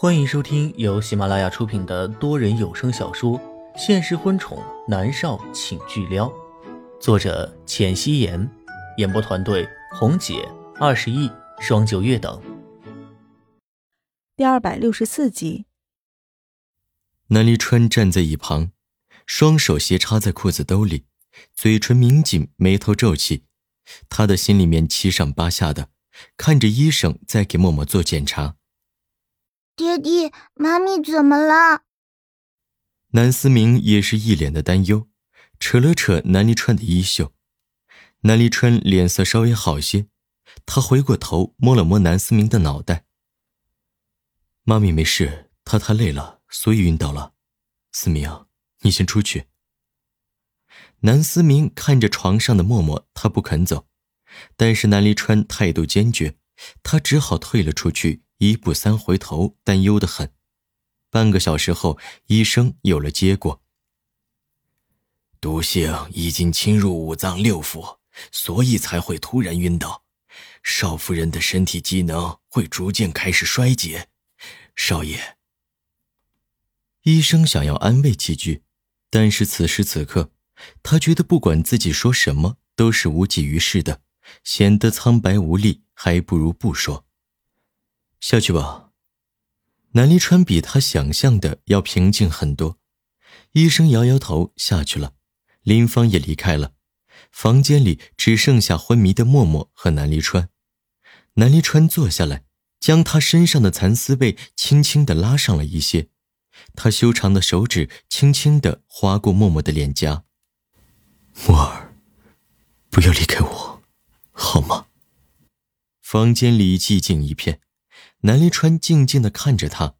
欢迎收听由喜马拉雅出品的多人有声小说《现实婚宠男少请巨撩》，作者：浅汐颜，演播团队：红姐、二十亿、双九月等。第二百六十四集。南离川站在一旁，双手斜插在裤子兜里，嘴唇抿紧，眉头皱起，他的心里面七上八下的，看着医生在给默默做检查。爹地，妈咪怎么了？南思明也是一脸的担忧，扯了扯南离川的衣袖。南离川脸色稍微好些，他回过头摸了摸南思明的脑袋。妈咪没事，她太累了，所以晕倒了。思明，你先出去。南思明看着床上的默默，他不肯走，但是南离川态度坚决，他只好退了出去。一步三回头，担忧的很。半个小时后，医生有了结果。毒性已经侵入五脏六腑，所以才会突然晕倒。少夫人的身体机能会逐渐开始衰竭。少爷，医生想要安慰几句，但是此时此刻，他觉得不管自己说什么都是无济于事的，显得苍白无力，还不如不说。下去吧。南离川比他想象的要平静很多。医生摇摇头，下去了。林芳也离开了。房间里只剩下昏迷的默默和南离川。南离川坐下来，将他身上的蚕丝被轻轻的拉上了一些。他修长的手指轻轻的划过默默的脸颊。默儿，不要离开我，好吗？房间里寂静一片。南离川静静的看着他，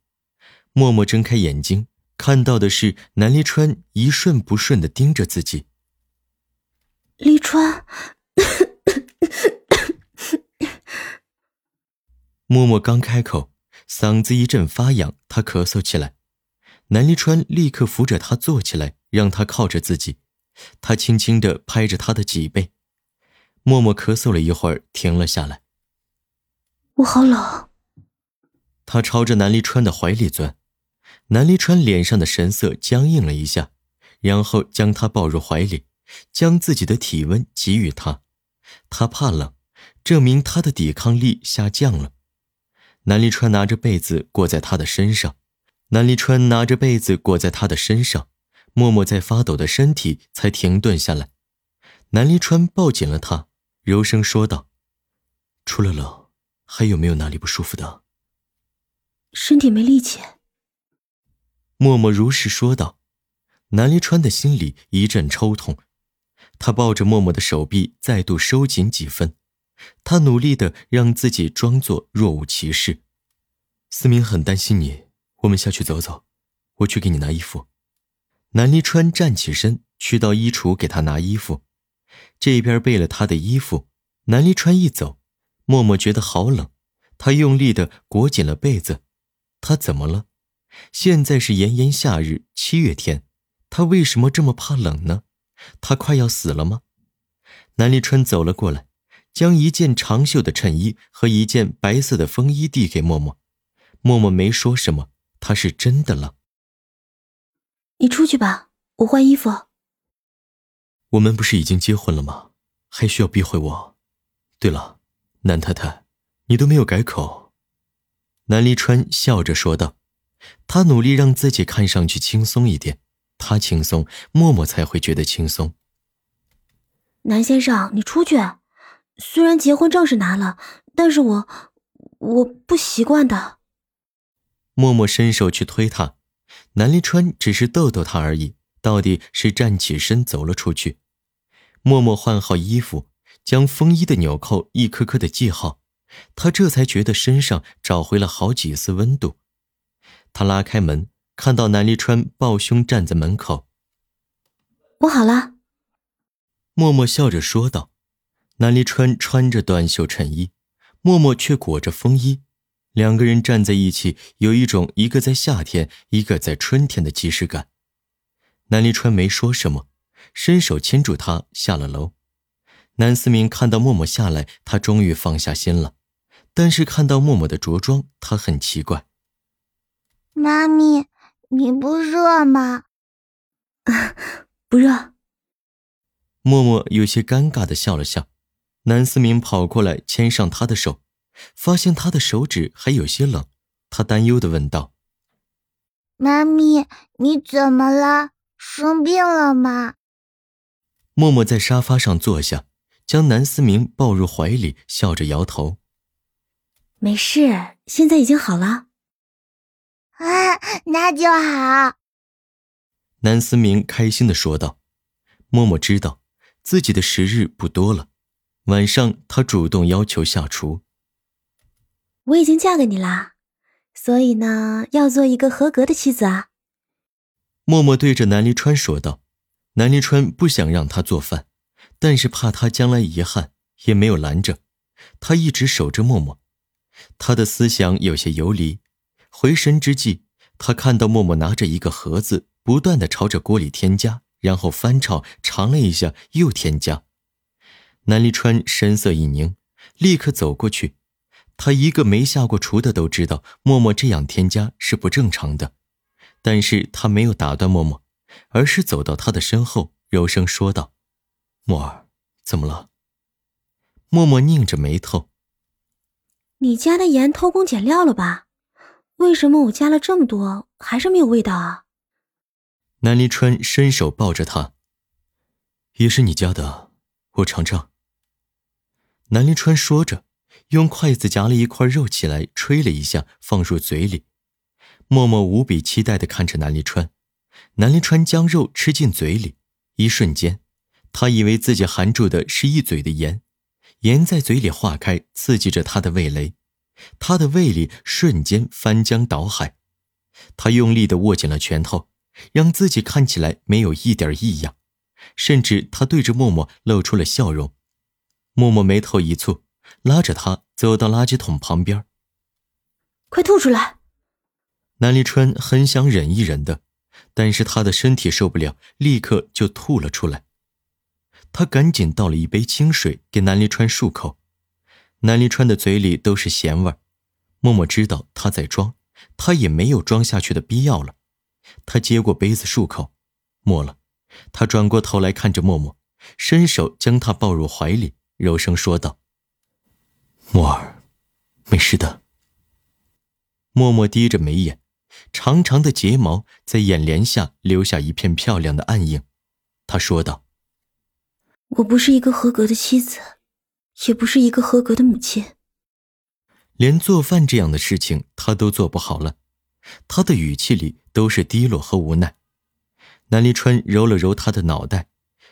默默睁开眼睛，看到的是南离川一瞬不瞬的盯着自己。离川，默默刚开口，嗓子一阵发痒，他咳嗽起来。南离川立刻扶着他坐起来，让他靠着自己，他轻轻的拍着他的脊背。默默咳嗽了一会儿，停了下来。我好冷。他朝着南离川的怀里钻，南离川脸上的神色僵硬了一下，然后将他抱入怀里，将自己的体温给予他。他怕冷，证明他的抵抗力下降了。南离川拿着被子裹在他的身上，南离川拿着被子裹在他的身上，默默在发抖的身体才停顿下来。南离川抱紧了他，柔声说道：“除了冷，还有没有哪里不舒服的？”身体没力气。默默如实说道，南离川的心里一阵抽痛，他抱着默默的手臂再度收紧几分，他努力的让自己装作若无其事。思明很担心你，我们下去走走，我去给你拿衣服。南离川站起身，去到衣橱给他拿衣服，这边备了他的衣服。南离川一走，默默觉得好冷，他用力的裹紧了被子。他怎么了？现在是炎炎夏日，七月天，他为什么这么怕冷呢？他快要死了吗？南立川走了过来，将一件长袖的衬衣和一件白色的风衣递给默默。默默没说什么，他是真的冷。你出去吧，我换衣服。我们不是已经结婚了吗？还需要避讳我？对了，南太太，你都没有改口。南离川笑着说道：“他努力让自己看上去轻松一点，他轻松，默默才会觉得轻松。”南先生，你出去。虽然结婚证是拿了，但是我我不习惯的。默默伸手去推他，南离川只是逗逗他而已，到底是站起身走了出去。默默换好衣服，将风衣的纽扣一颗颗的系好。他这才觉得身上找回了好几丝温度。他拉开门，看到南离川抱胸站在门口。我好了。默默笑着说道。南离川穿着短袖衬衣，默默却裹着风衣，两个人站在一起，有一种一个在夏天，一个在春天的即视感。南离川没说什么，伸手牵住她下了楼。南思明看到默默下来，他终于放下心了。但是看到默默的着装，他很奇怪。妈咪，你不热吗？不热。默默有些尴尬的笑了笑。南思明跑过来牵上他的手，发现他的手指还有些冷，他担忧的问道：“妈咪，你怎么了？生病了吗？”默默在沙发上坐下，将南思明抱入怀里，笑着摇头：“没事，现在已经好了。”啊，那就好。南思明开心的说道。默默知道自己的时日不多了。晚上，他主动要求下厨。我已经嫁给你啦，所以呢，要做一个合格的妻子啊。默默对着南离川说道。南离川不想让他做饭，但是怕他将来遗憾，也没有拦着。他一直守着默默，他的思想有些游离。回神之际，他看到默默拿着一个盒子，不断的朝着锅里添加，然后翻炒，尝了一下，又添加。南离川神色一凝，立刻走过去。他一个没下过厨的都知道，默默这样添加是不正常的。但是他没有打断默默，而是走到他的身后，柔声说道：“默儿，怎么了？”默默拧着眉头：“你加的盐偷工减料了吧？为什么我加了这么多还是没有味道啊？”南离川伸手抱着他：“也是你加的，我尝尝。”南离川说着，用筷子夹了一块肉起来，吹了一下，放入嘴里。默默无比期待的看着南离川。南离川将肉吃进嘴里，一瞬间，他以为自己含住的是一嘴的盐，盐在嘴里化开，刺激着他的味蕾，他的胃里瞬间翻江倒海。他用力地握紧了拳头，让自己看起来没有一点异样，甚至他对着默默露出了笑容。默默眉头一蹙，拉着他走到垃圾桶旁边。快吐出来！南离川很想忍一忍的，但是他的身体受不了，立刻就吐了出来。他赶紧倒了一杯清水给南离川漱口。南离川的嘴里都是咸味儿默默知道他在装，他也没有装下去的必要了。他接过杯子漱口，默了。他转过头来看着默默，伸手将他抱入怀里。柔声说道：“默儿，没事的。”默默低着眉眼，长长的睫毛在眼帘下留下一片漂亮的暗影。他说道：“我不是一个合格的妻子，也不是一个合格的母亲。连做饭这样的事情他都做不好了。”他的语气里都是低落和无奈。南离川揉了揉他的脑袋，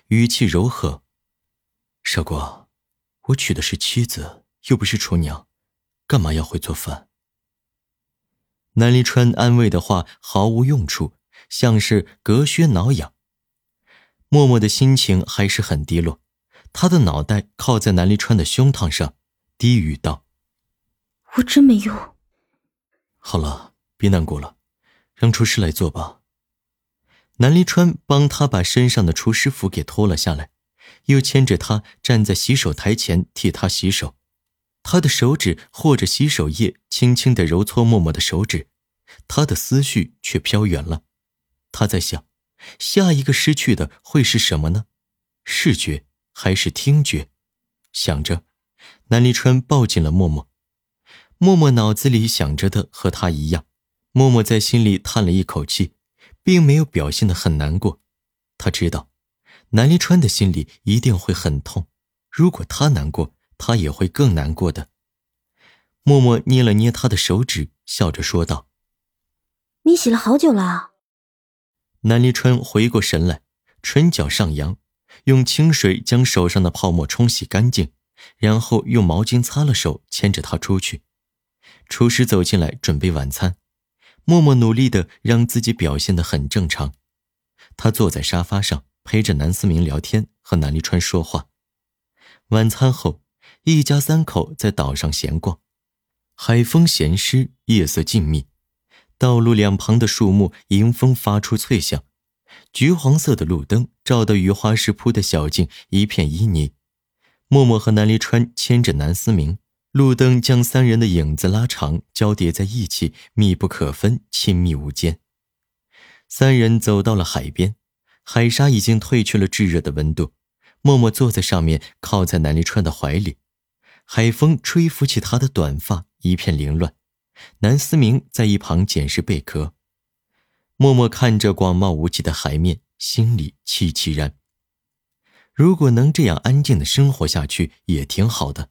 语气柔和：“少国。”我娶的是妻子，又不是厨娘，干嘛要会做饭？南离川安慰的话毫无用处，像是隔靴挠痒。默默的心情还是很低落，他的脑袋靠在南离川的胸膛上，低语道：“我真没用。”好了，别难过了，让厨师来做吧。南离川帮他把身上的厨师服给脱了下来。又牵着他站在洗手台前替他洗手，他的手指或着洗手液，轻轻地揉搓默默的手指，他的思绪却飘远了。他在想，下一个失去的会是什么呢？视觉还是听觉？想着，南离川抱紧了默默。默默脑子里想着的和他一样，默默在心里叹了一口气，并没有表现得很难过。他知道。南离川的心里一定会很痛，如果他难过，他也会更难过的。默默捏了捏他的手指，笑着说道：“你洗了好久了。”南离川回过神来，唇角上扬，用清水将手上的泡沫冲洗干净，然后用毛巾擦了手，牵着他出去。厨师走进来准备晚餐，默默努力的让自己表现得很正常。他坐在沙发上。陪着南思明聊天，和南离川说话。晚餐后，一家三口在岛上闲逛，海风咸湿，夜色静谧，道路两旁的树木迎风发出脆响，橘黄色的路灯照得雨花石铺的小径一片旖旎。默默和南离川牵着南思明，路灯将三人的影子拉长，交叠在一起，密不可分，亲密无间。三人走到了海边，海沙已经褪去了炙热的温度。默默坐在上面，靠在南离川的怀里，海风吹拂起他的短发，一片凌乱。南思明在一旁捡拾贝壳。默默看着广袤无际的海面，心里凄凄然。如果能这样安静的生活下去，也挺好的。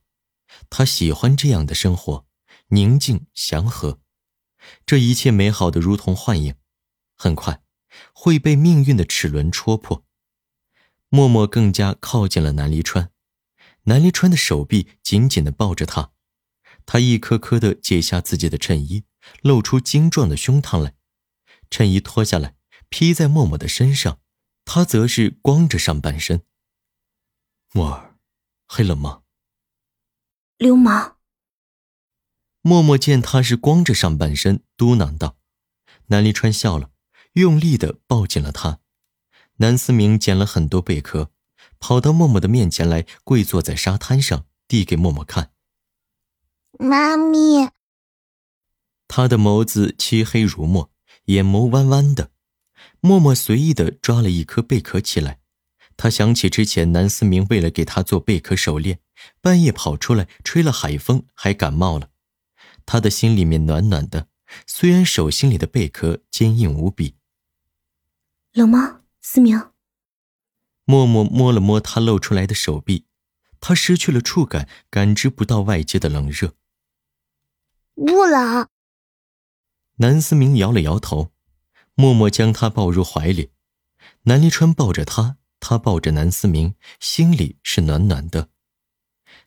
他喜欢这样的生活，宁静祥和。这一切美好的如同幻影，很快会被命运的齿轮戳破。默默更加靠近了南离川，南离川的手臂紧紧地抱着他，他一颗颗地解下自己的衬衣，露出精壮的胸膛来。衬衣脱下来披在默默的身上，他则是光着上半身。默儿，黑了吗？流氓。默默见他是光着上半身，嘟囔道：“南离川笑了，用力的抱紧了他。”南思明捡了很多贝壳，跑到默默的面前来，跪坐在沙滩上，递给默默看。妈咪。他的眸子漆黑如墨，眼眸弯弯的。默默随意的抓了一颗贝壳起来。他想起之前南思明为了给他做贝壳手链，半夜跑出来吹了海风，还感冒了。他的心里面暖暖的，虽然手心里的贝壳坚硬无比。冷吗，思明？默默摸了摸他露出来的手臂，他失去了触感，感知不到外界的冷热。不冷。南思明摇了摇头，默默将他抱入怀里，南离川抱着他。他抱着南思明，心里是暖暖的。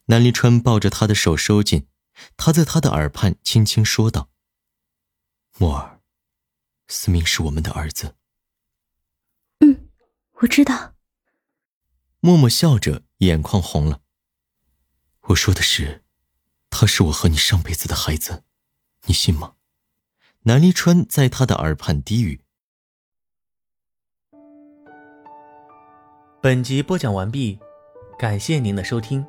南离川抱着他的手收紧，他在他的耳畔轻轻说道：“默儿，思明是我们的儿子。”“嗯，我知道。”默默笑着，眼眶红了。“我说的是，他是我和你上辈子的孩子，你信吗？”南离川在他的耳畔低语。本集播讲完毕，感谢您的收听。